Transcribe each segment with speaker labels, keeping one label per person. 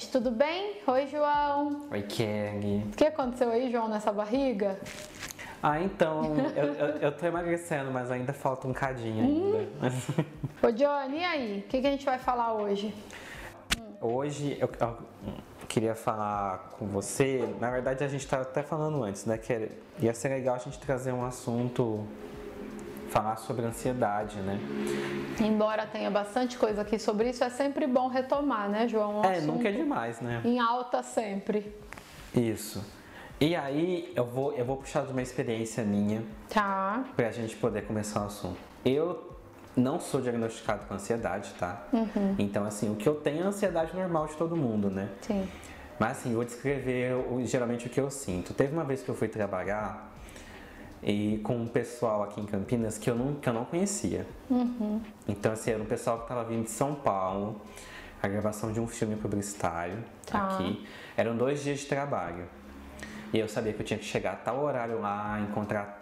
Speaker 1: gente, tudo bem? Oi, João.
Speaker 2: Oi, Kelly.
Speaker 1: O que aconteceu aí, João, nessa barriga?
Speaker 2: Ah, então, eu, eu, eu tô emagrecendo, mas ainda falta um cadinho ainda.
Speaker 1: Ô, Johnny, e aí? O que, que a gente vai falar hoje?
Speaker 2: Hoje eu, eu queria falar com você, na verdade a gente estava até falando antes, né? Que ia ser legal a gente trazer um assunto, falar sobre ansiedade, né?
Speaker 1: Embora tenha bastante coisa aqui sobre isso, é sempre bom retomar, né, João? Um
Speaker 2: é, nunca é demais, né?
Speaker 1: Em alta sempre.
Speaker 2: Isso. E aí eu vou, eu vou puxar de uma experiência minha.
Speaker 1: Tá.
Speaker 2: Pra gente poder começar o assunto. Eu não sou diagnosticado com ansiedade, tá?
Speaker 1: Uhum.
Speaker 2: Então, assim, o que eu tenho é ansiedade normal de todo mundo, né?
Speaker 1: Sim.
Speaker 2: Mas, assim, vou descrever geralmente o que eu sinto. Teve uma vez que eu fui trabalhar e com um pessoal aqui em Campinas que eu não, que eu não conhecia.
Speaker 1: Uhum.
Speaker 2: Então, assim, era um pessoal que estava vindo de São Paulo, a gravação de um filme publicitário
Speaker 1: tá.
Speaker 2: aqui. Eram dois dias de trabalho. E eu sabia que eu tinha que chegar a tal horário lá, encontrar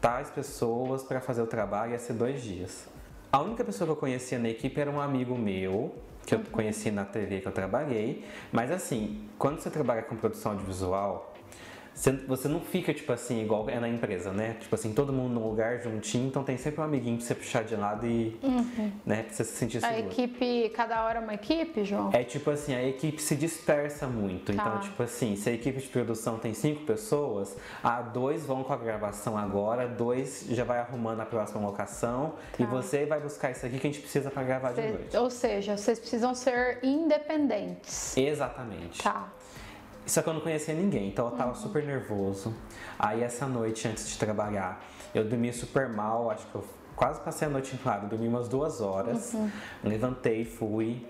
Speaker 2: tais pessoas para fazer o trabalho, ia ser dois dias. A única pessoa que eu conhecia na equipe era um amigo meu, que eu conheci na TV que eu trabalhei. Mas assim, quando você trabalha com produção audiovisual, você não fica, tipo assim, igual é na empresa, né? Tipo assim, todo mundo num lugar juntinho, então tem sempre um amiguinho pra você puxar de lado e,
Speaker 1: uhum.
Speaker 2: né, pra você se sentir seguro.
Speaker 1: A equipe, cada hora é uma equipe, João?
Speaker 2: É tipo assim, a equipe se dispersa muito. Tá. Então, tipo assim, se a equipe de produção tem cinco pessoas, a dois vão com a gravação agora, dois já vai arrumando a próxima locação tá. e você vai buscar isso aqui que a gente precisa para gravar
Speaker 1: Cê,
Speaker 2: de noite.
Speaker 1: Ou seja, vocês precisam ser independentes.
Speaker 2: Exatamente.
Speaker 1: Tá.
Speaker 2: Só que eu não conhecia ninguém, então eu tava
Speaker 1: uhum.
Speaker 2: super nervoso. Aí essa noite, antes de trabalhar, eu dormi super mal, acho que eu quase passei a noite em claro, dormi umas duas horas,
Speaker 1: uhum.
Speaker 2: levantei, fui.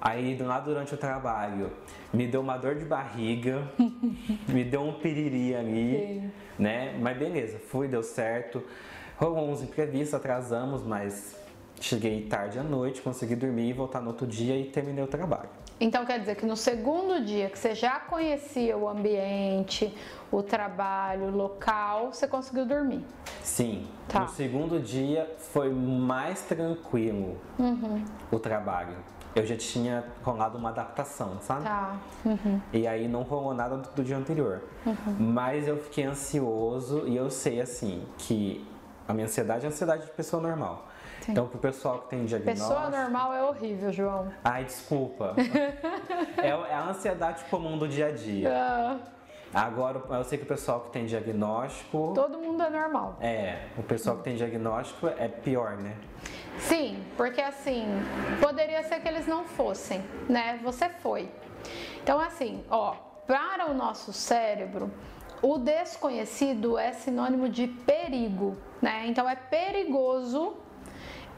Speaker 2: Aí do lado durante o trabalho, me deu uma dor de barriga, me deu um piriri ali, Sim. né? Mas beleza, fui, deu certo. Rolou uns imprevistos, atrasamos, mas cheguei tarde à noite, consegui dormir, voltar no outro dia e terminei o trabalho.
Speaker 1: Então quer dizer que no segundo dia que você já conhecia o ambiente, o trabalho, o local, você conseguiu dormir?
Speaker 2: Sim.
Speaker 1: Tá.
Speaker 2: No segundo dia foi mais tranquilo
Speaker 1: uhum.
Speaker 2: o trabalho. Eu já tinha rolado uma adaptação, sabe?
Speaker 1: Tá. Uhum.
Speaker 2: E aí não rolou nada do, do dia anterior.
Speaker 1: Uhum.
Speaker 2: Mas eu fiquei ansioso e eu sei assim que a minha ansiedade é a ansiedade de pessoa normal. Sim. Então, pro pessoal que tem diagnóstico.
Speaker 1: Pessoa normal é horrível, João.
Speaker 2: Ai, desculpa. é, é, a ansiedade comum do dia a dia.
Speaker 1: Ah.
Speaker 2: Agora, eu sei que o pessoal que tem diagnóstico.
Speaker 1: Todo mundo é normal.
Speaker 2: É, o pessoal que tem diagnóstico é pior, né?
Speaker 1: Sim, porque assim, poderia ser que eles não fossem, né? Você foi. Então, assim, ó, para o nosso cérebro, o desconhecido é sinônimo de perigo, né? Então, é perigoso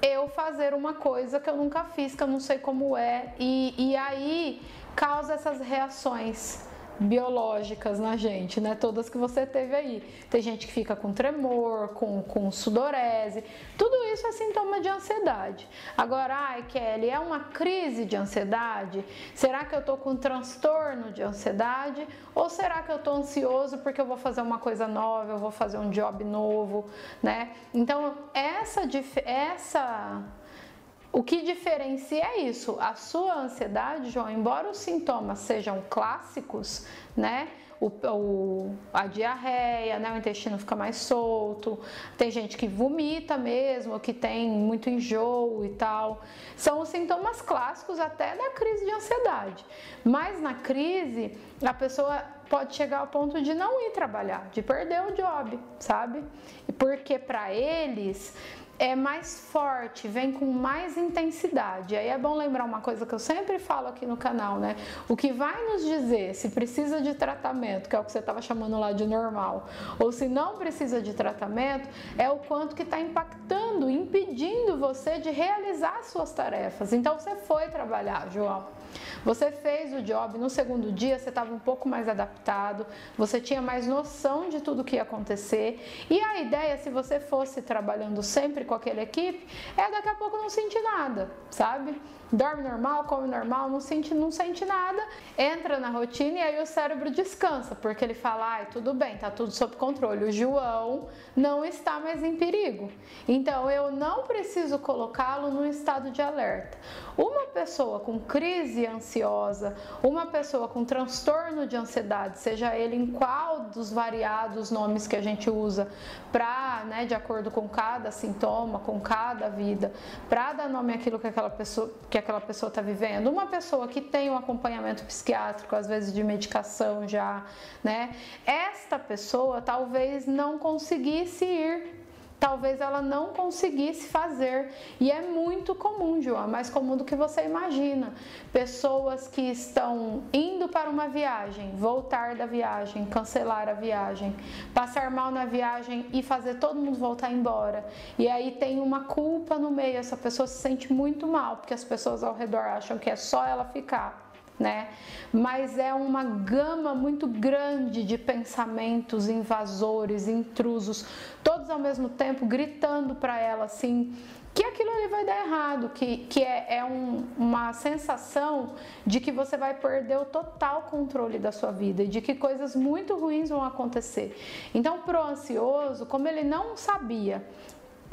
Speaker 1: eu fazer uma coisa que eu nunca fiz, que eu não sei como é, e, e aí causa essas reações biológicas na gente, né? Todas que você teve aí. Tem gente que fica com tremor, com, com sudorese. Tudo isso é sintoma de ansiedade. Agora, ai, Kelly, é uma crise de ansiedade? Será que eu tô com um transtorno de ansiedade? Ou será que eu tô ansioso porque eu vou fazer uma coisa nova, eu vou fazer um job novo, né? Então, essa essa o que diferencia é isso, a sua ansiedade, João, embora os sintomas sejam clássicos, né? O, o, a diarreia, né? o intestino fica mais solto, tem gente que vomita mesmo, que tem muito enjoo e tal. São os sintomas clássicos até da crise de ansiedade. Mas na crise, a pessoa pode chegar ao ponto de não ir trabalhar, de perder o job, sabe? Porque para eles é mais forte, vem com mais intensidade. Aí é bom lembrar uma coisa que eu sempre falo aqui no canal, né? O que vai nos dizer se precisa de tratamento, que é o que você estava chamando lá de normal, ou se não precisa de tratamento, é o quanto que está impactando, impedindo você de realizar suas tarefas. Então você foi trabalhar, João. Você fez o job, no segundo dia você estava um pouco mais adaptado, você tinha mais noção de tudo que ia acontecer. E a ideia, se você fosse trabalhando sempre com aquela equipe, é daqui a pouco não sentir nada, sabe? dorme normal, come normal, não sente, não sente nada, entra na rotina e aí o cérebro descansa, porque ele fala, ai, tudo bem, tá tudo sob controle. O João não está mais em perigo. Então eu não preciso colocá-lo no estado de alerta. Uma pessoa com crise ansiosa, uma pessoa com transtorno de ansiedade, seja ele em qual dos variados nomes que a gente usa para, né, de acordo com cada sintoma, com cada vida, para dar nome àquilo que aquela pessoa que aquela pessoa está vivendo. Uma pessoa que tem um acompanhamento psiquiátrico, às vezes de medicação já, né? Esta pessoa talvez não conseguisse ir talvez ela não conseguisse fazer. E é muito comum, João, é mais comum do que você imagina. Pessoas que estão indo para uma viagem, voltar da viagem, cancelar a viagem, passar mal na viagem e fazer todo mundo voltar embora. E aí tem uma culpa no meio, essa pessoa se sente muito mal, porque as pessoas ao redor acham que é só ela ficar né? Mas é uma gama muito grande de pensamentos invasores, intrusos, todos ao mesmo tempo gritando para ela assim que aquilo ali vai dar errado, que, que é, é um, uma sensação de que você vai perder o total controle da sua vida de que coisas muito ruins vão acontecer. Então, pro ansioso, como ele não sabia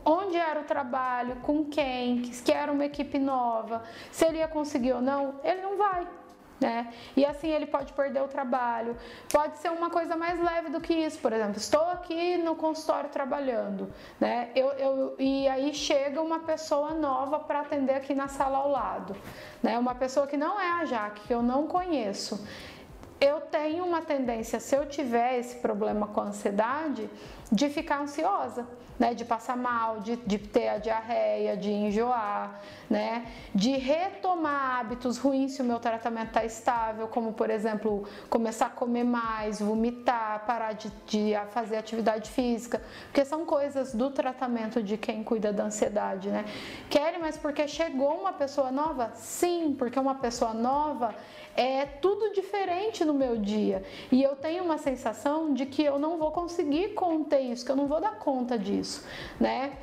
Speaker 1: onde era o trabalho, com quem, que era uma equipe nova, se ele ia conseguir ou não, ele não vai né? E assim ele pode perder o trabalho. Pode ser uma coisa mais leve do que isso, por exemplo, estou aqui no consultório trabalhando, né? Eu, eu, e aí chega uma pessoa nova para atender aqui na sala ao lado, né? Uma pessoa que não é a Jaque, que eu não conheço eu tenho uma tendência, se eu tiver esse problema com ansiedade, de ficar ansiosa, né? De passar mal, de, de ter a diarreia, de enjoar, né? De retomar hábitos ruins se o meu tratamento está estável, como por exemplo, começar a comer mais, vomitar, parar de, de fazer atividade física, porque são coisas do tratamento de quem cuida da ansiedade, né? Querem, mas porque chegou uma pessoa nova? Sim, porque uma pessoa nova é tudo diferente no meu dia. E eu tenho uma sensação de que eu não vou conseguir conter isso, que eu não vou dar conta disso, né?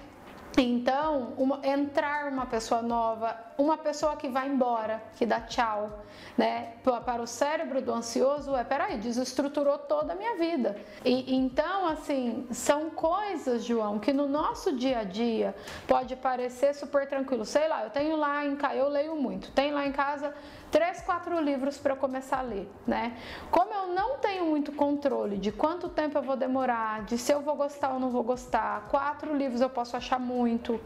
Speaker 1: Então, uma, entrar uma pessoa nova, uma pessoa que vai embora, que dá tchau, né? Para o cérebro do ansioso, é peraí, desestruturou toda a minha vida. E então, assim, são coisas, João, que no nosso dia a dia pode parecer super tranquilo. Sei lá, eu tenho lá em casa, eu leio muito, tem lá em casa três, quatro livros para eu começar a ler, né? Como eu não tenho muito controle de quanto tempo eu vou demorar, de se eu vou gostar ou não vou gostar, quatro livros eu posso achar muito.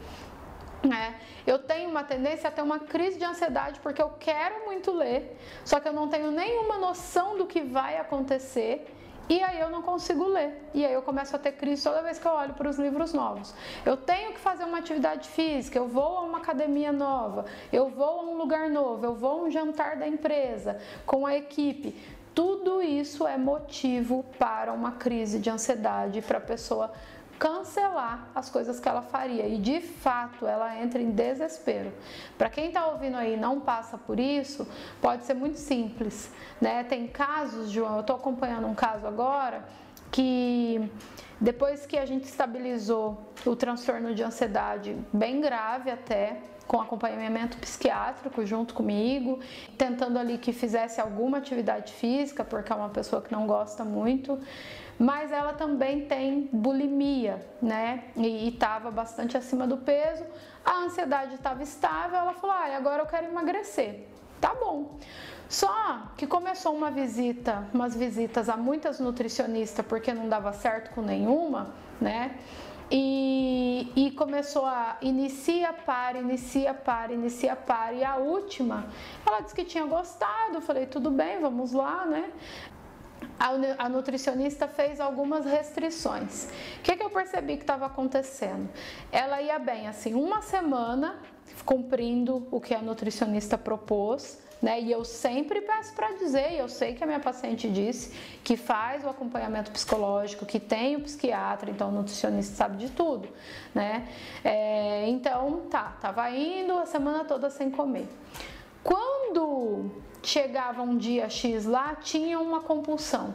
Speaker 1: né? eu tenho uma tendência a ter uma crise de ansiedade porque eu quero muito ler, só que eu não tenho nenhuma noção do que vai acontecer e aí eu não consigo ler. E aí eu começo a ter crise toda vez que eu olho para os livros novos. Eu tenho que fazer uma atividade física, eu vou a uma academia nova, eu vou a um lugar novo, eu vou a um jantar da empresa com a equipe. Tudo isso é motivo para uma crise de ansiedade para a pessoa cancelar as coisas que ela faria e de fato ela entra em desespero. Para quem está ouvindo aí não passa por isso, pode ser muito simples, né? Tem casos, João, eu estou acompanhando um caso agora que depois que a gente estabilizou o transtorno de ansiedade bem grave até, com acompanhamento psiquiátrico junto comigo, tentando ali que fizesse alguma atividade física, porque é uma pessoa que não gosta muito mas ela também tem bulimia, né? E estava bastante acima do peso, a ansiedade estava estável, ela falou: ah, agora eu quero emagrecer. Tá bom. Só que começou uma visita, umas visitas a muitas nutricionistas porque não dava certo com nenhuma, né? E, e, começou a inicia, para, inicia, para, inicia, para. E a última, ela disse que tinha gostado. Eu falei, tudo bem, vamos lá, né? a, nutricionista fez algumas restrições. O que, que eu percebi que estava acontecendo? Ela ia bem, assim, uma semana cumprindo o que a nutricionista propôs, né? E eu sempre peço para dizer, eu sei que a minha paciente disse que faz o acompanhamento psicológico, que tem o psiquiatra, então o nutricionista sabe de tudo, né? É, então, tá, tava indo a semana toda sem comer. Quando chegava um dia X lá, tinha uma compulsão.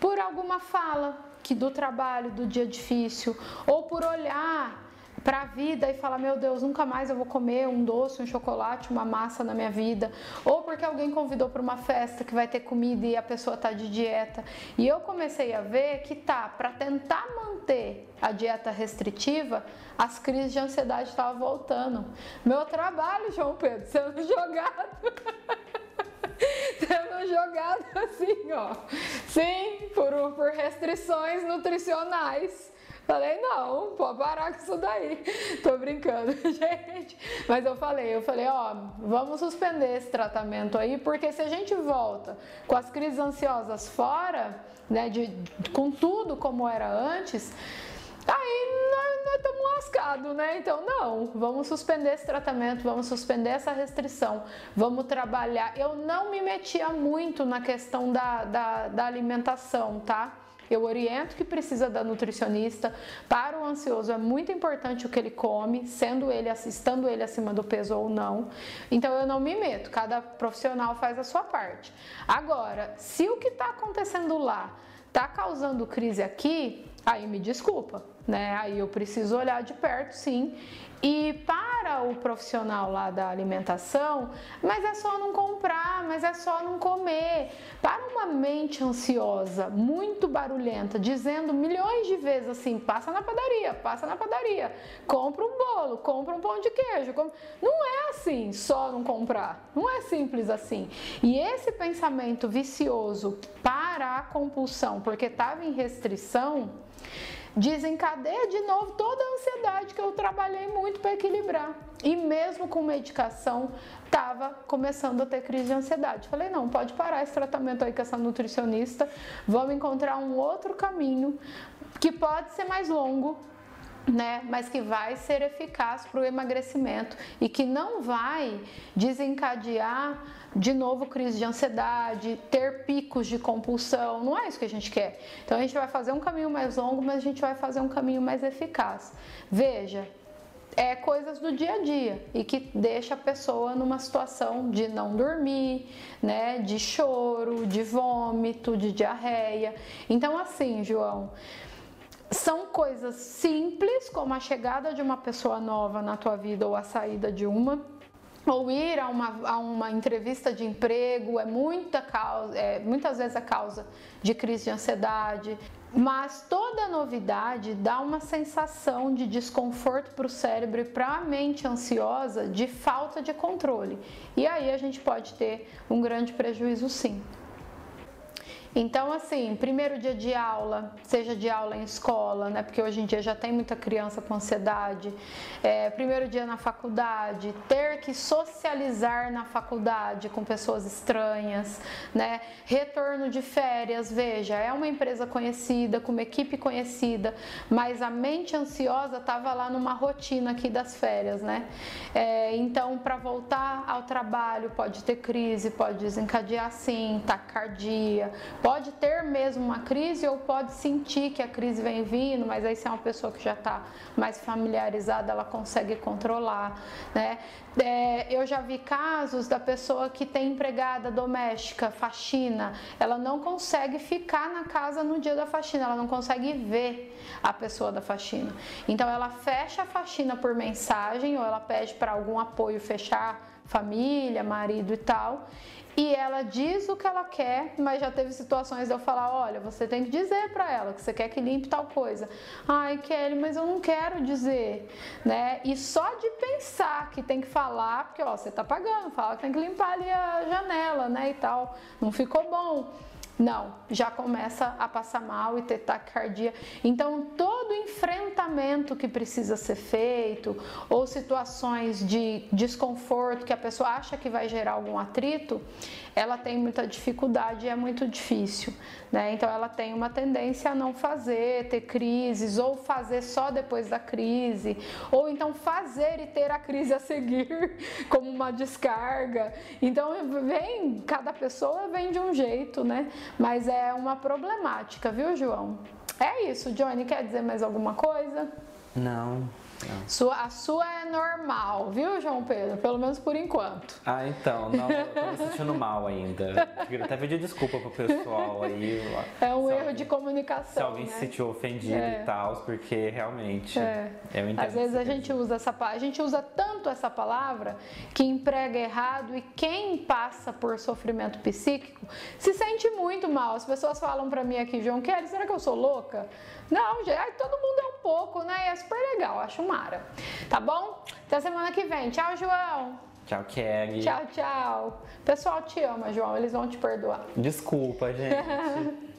Speaker 1: Por alguma fala que do trabalho, do dia difícil, ou por olhar para a vida e falar: meu Deus, nunca mais eu vou comer um doce, um chocolate, uma massa na minha vida, ou porque alguém convidou para uma festa que vai ter comida e a pessoa tá de dieta. E eu comecei a ver que tá para tentar manter a dieta restritiva, as crises de ansiedade estavam voltando. Meu trabalho, João Pedro, sendo jogado. sendo jogado assim, ó. Sim, por, por restrições nutricionais. Falei, não, pode parar com isso daí. Tô brincando, gente. Mas eu falei, eu falei, ó, vamos suspender esse tratamento aí, porque se a gente volta com as crises ansiosas fora, né, de, com tudo como era antes, aí nós estamos lascados, né? Então, não, vamos suspender esse tratamento, vamos suspender essa restrição, vamos trabalhar. Eu não me metia muito na questão da, da, da alimentação, tá? Eu oriento que precisa da nutricionista. Para o ansioso é muito importante o que ele come, sendo ele estando ele acima do peso ou não. Então eu não me meto. Cada profissional faz a sua parte. Agora, se o que está acontecendo lá está causando crise aqui, aí me desculpa, né? Aí eu preciso olhar de perto, sim, e para o profissional lá da alimentação, mas é só não comprar, mas é só não comer. Para uma mente ansiosa, muito barulhenta, dizendo milhões de vezes assim: passa na padaria, passa na padaria, compra um bolo, compra um pão de queijo. Não é assim, só não comprar. Não é simples assim. E esse pensamento vicioso para a compulsão, porque estava em restrição, desencadeia de novo toda a ansiedade que eu trabalhei muito para equilibrar. E mesmo com medicação, estava começando a ter crise de ansiedade. Falei, não, pode parar esse tratamento aí com essa nutricionista, vamos encontrar um outro caminho que pode ser mais longo, né, mas que vai ser eficaz para o emagrecimento e que não vai desencadear de novo crise de ansiedade, ter picos de compulsão, não é isso que a gente quer. Então a gente vai fazer um caminho mais longo, mas a gente vai fazer um caminho mais eficaz. Veja, é coisas do dia a dia e que deixa a pessoa numa situação de não dormir, né, de choro, de vômito, de diarreia. Então assim, João, são coisas simples, como a chegada de uma pessoa nova na tua vida ou a saída de uma, ou ir a uma, a uma entrevista de emprego é, muita causa, é muitas vezes a causa de crise de ansiedade. Mas toda novidade dá uma sensação de desconforto para o cérebro e para a mente ansiosa de falta de controle. E aí a gente pode ter um grande prejuízo sim. Então, assim, primeiro dia de aula, seja de aula em escola, né? Porque hoje em dia já tem muita criança com ansiedade. É, primeiro dia na faculdade, ter que socializar na faculdade com pessoas estranhas, né? Retorno de férias, veja, é uma empresa conhecida, com uma equipe conhecida, mas a mente ansiosa estava lá numa rotina aqui das férias, né? É, então, para voltar ao trabalho, pode ter crise, pode desencadear sim, taquicardia Pode ter mesmo uma crise ou pode sentir que a crise vem vindo, mas aí se é uma pessoa que já está mais familiarizada, ela consegue controlar, né? É, eu já vi casos da pessoa que tem empregada doméstica, faxina, ela não consegue ficar na casa no dia da faxina, ela não consegue ver a pessoa da faxina. Então ela fecha a faxina por mensagem ou ela pede para algum apoio fechar família, marido e tal e ela diz o que ela quer, mas já teve situações de eu falar: olha, você tem que dizer para ela que você quer que limpe tal coisa. Ai, Kelly, mas eu não quero dizer, né? E só de pensar que tem que falar, porque ó, você tá pagando, fala que tem que limpar ali a janela, né? E tal, não ficou bom. Não, já começa a passar mal e ter taquicardia. Então, todo enfrentamento que precisa ser feito ou situações de desconforto que a pessoa acha que vai gerar algum atrito, ela tem muita dificuldade e é muito difícil, né? Então ela tem uma tendência a não fazer, ter crises ou fazer só depois da crise, ou então fazer e ter a crise a seguir como uma descarga. Então vem, cada pessoa vem de um jeito, né? Mas é uma problemática, viu, João? É isso, Johnny, quer dizer mais alguma coisa?
Speaker 2: Não.
Speaker 1: Sua, a sua é normal, viu, João Pedro? Pelo menos por enquanto.
Speaker 2: Ah, então, não, eu tô me sentindo mal ainda. Queria até pedir desculpa pro pessoal aí.
Speaker 1: É um erro de comunicação.
Speaker 2: Se alguém
Speaker 1: né?
Speaker 2: se sentiu ofendido
Speaker 1: É.
Speaker 2: e tal, porque realmente
Speaker 1: É.
Speaker 2: eu entendo.
Speaker 1: Às vezes a gente usa essa palavra, a gente usa tanto essa palavra que emprega errado e quem passa por sofrimento psíquico se sente muito mal. As pessoas falam pra mim aqui, João Kelly, será que eu sou louca? Não, gente, todo mundo é um pouco, né? E é super legal, acho Tá bom? Até semana que vem. Tchau, João.
Speaker 2: Tchau, Kelly.
Speaker 1: Tchau, tchau. Pessoal te ama, João, eles vão te perdoar.
Speaker 2: Desculpa, gente.